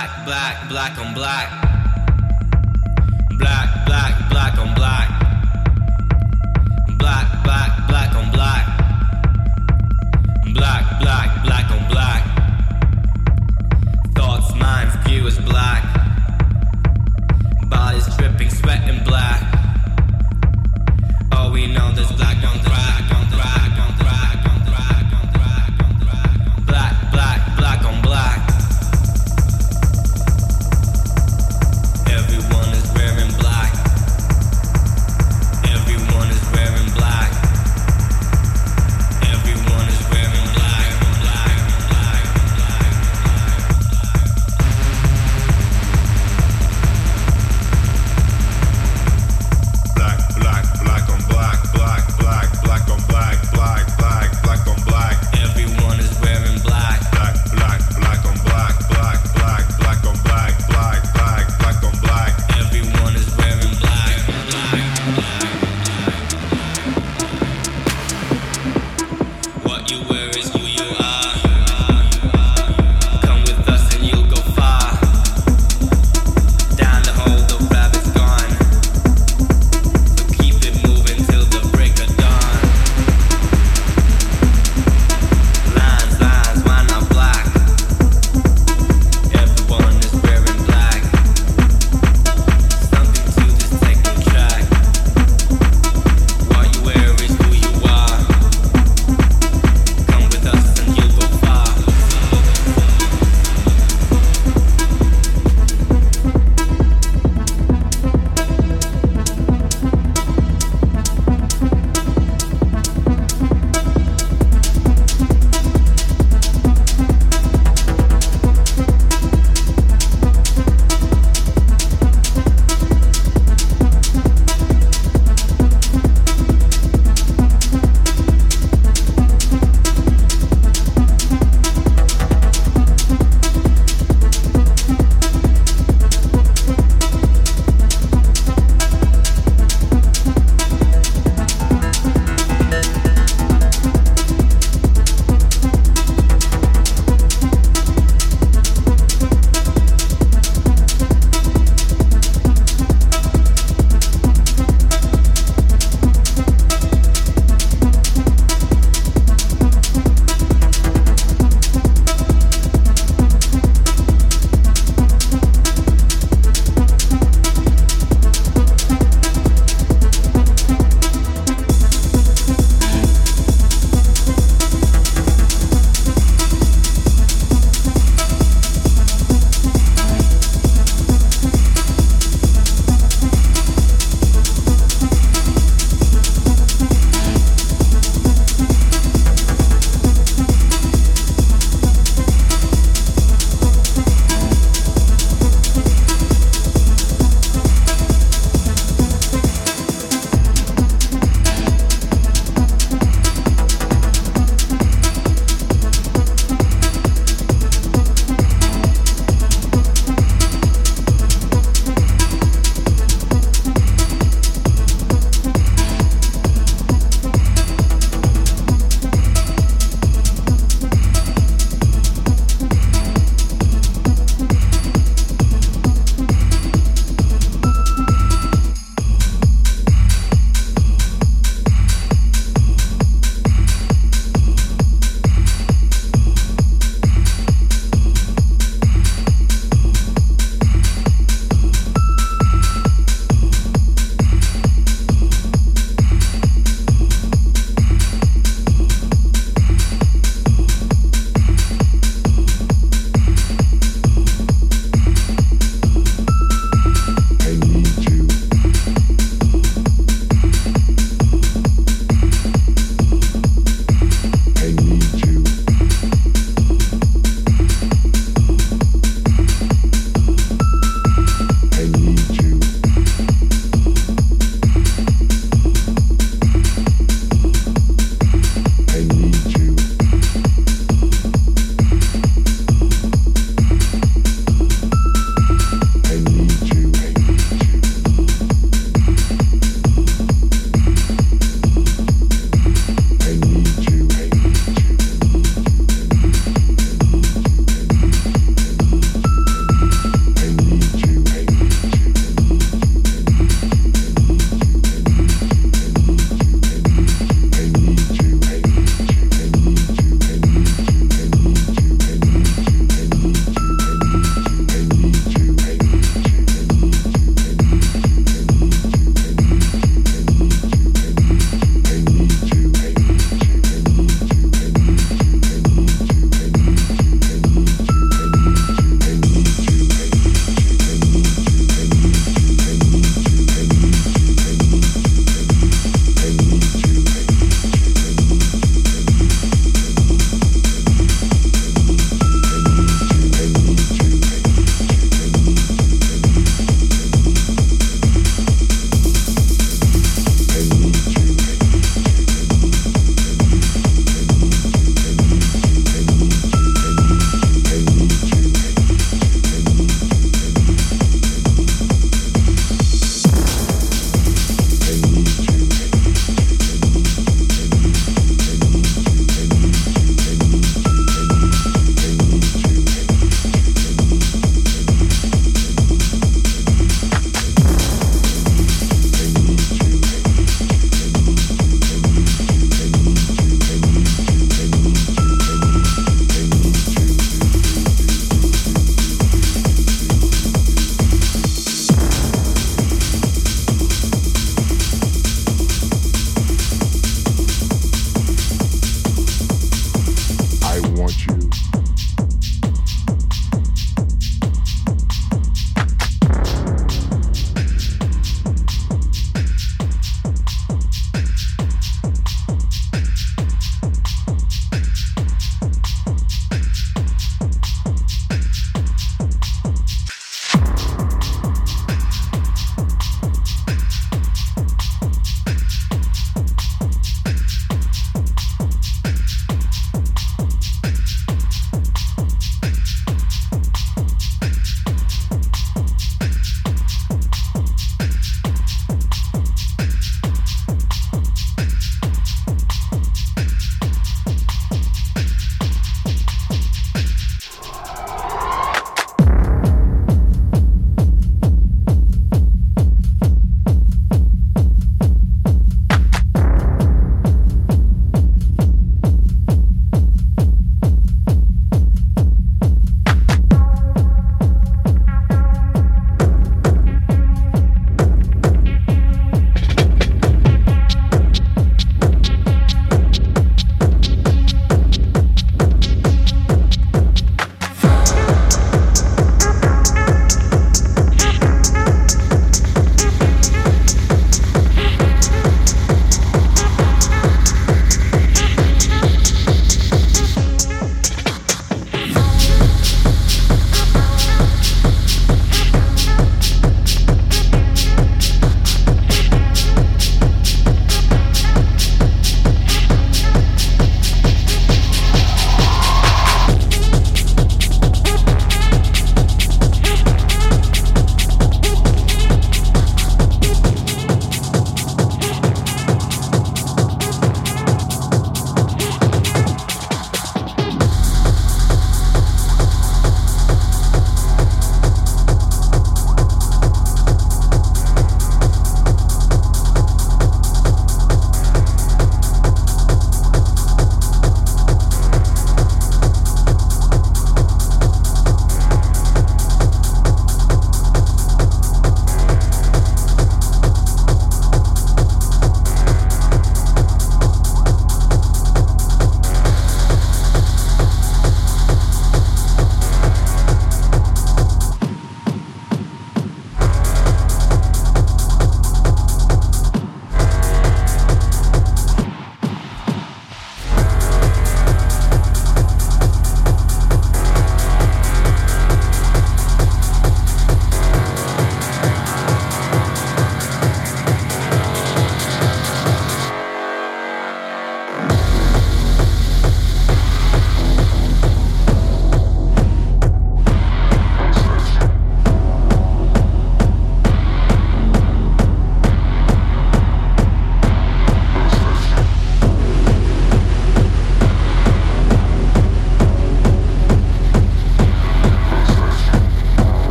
Black, black, black on black. Black, black, black on black. Black, black, black on black. Black, black, black on black. Thoughts, minds, view is black. Bodies dripping, sweating black. All we know on black on black on black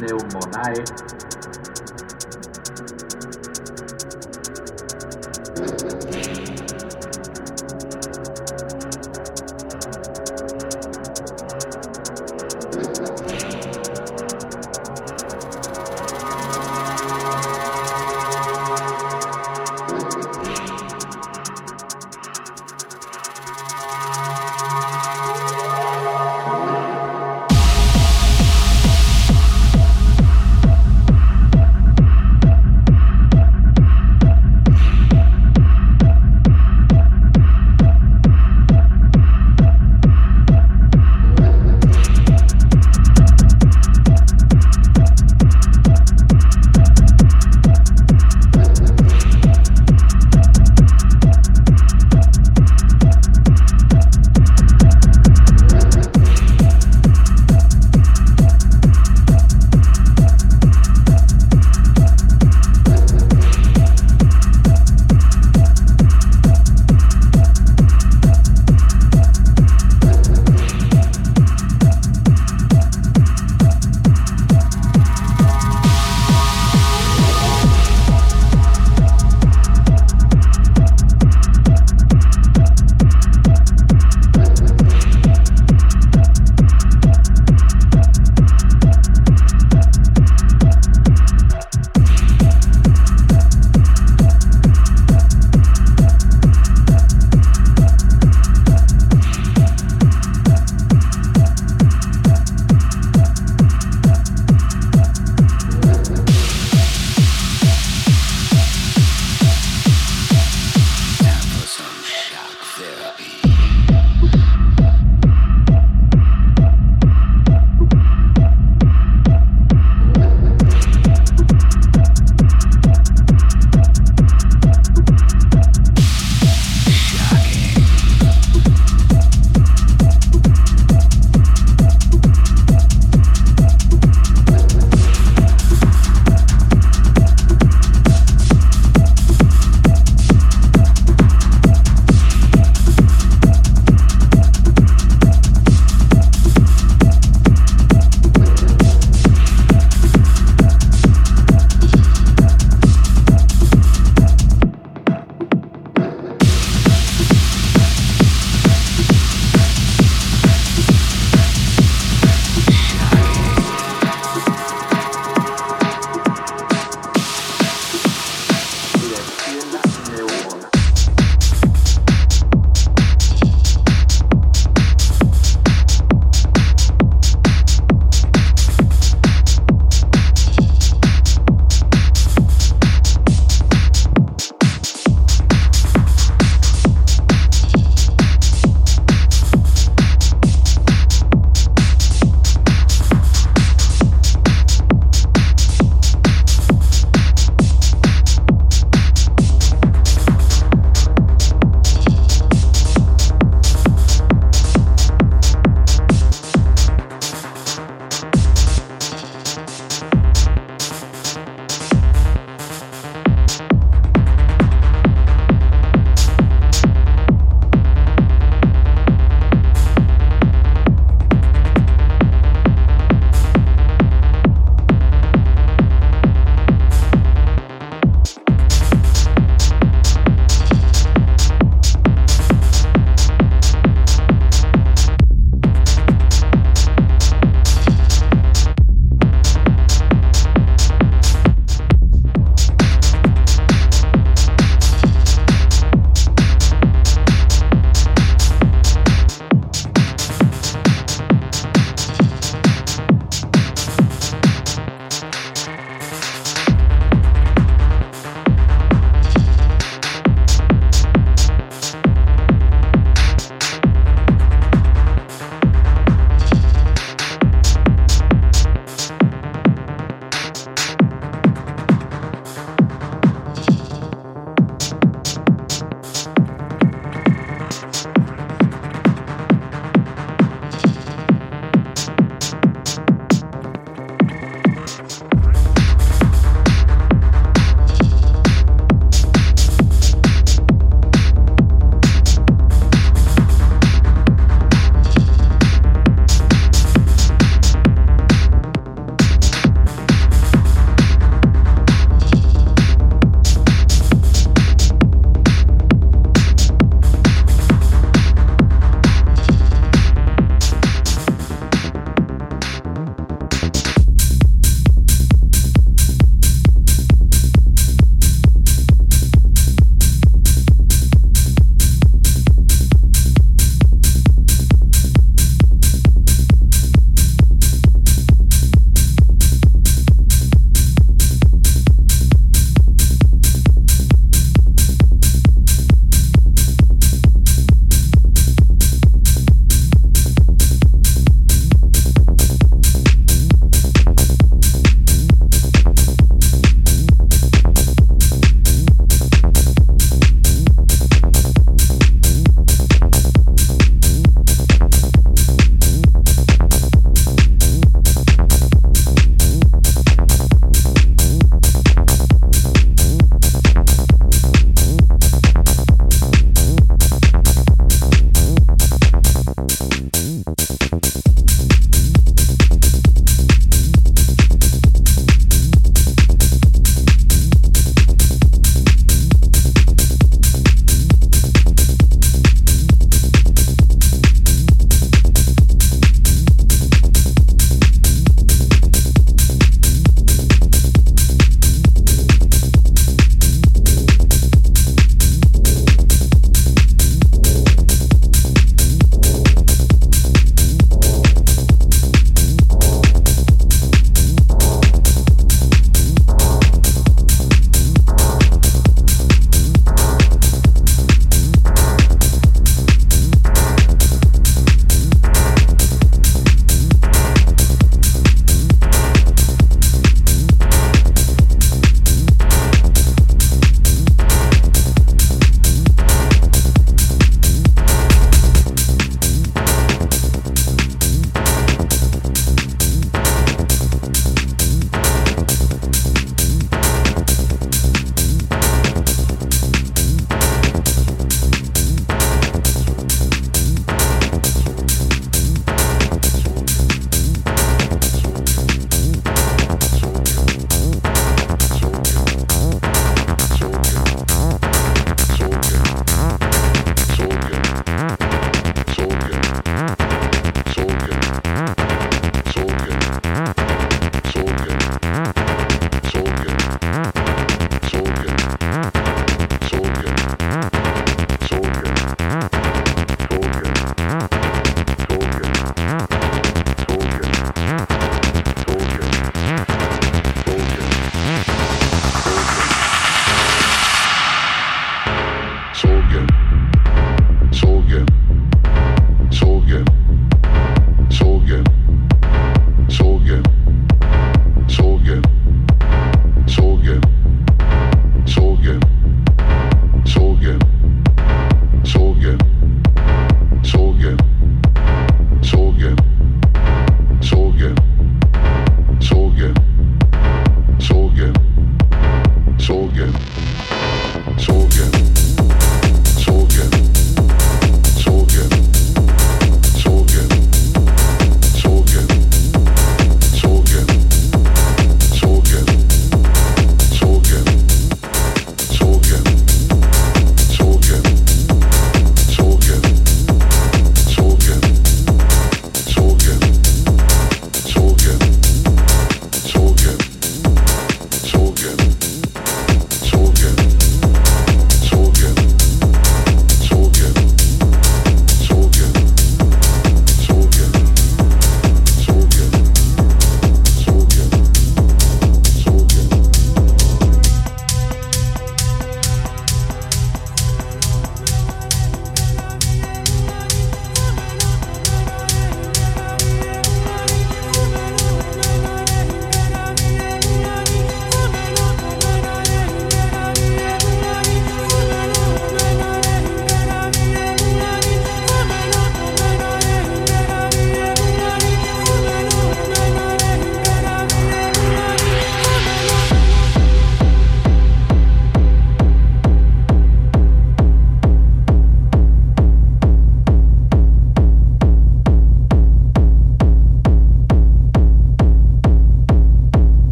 pulmonae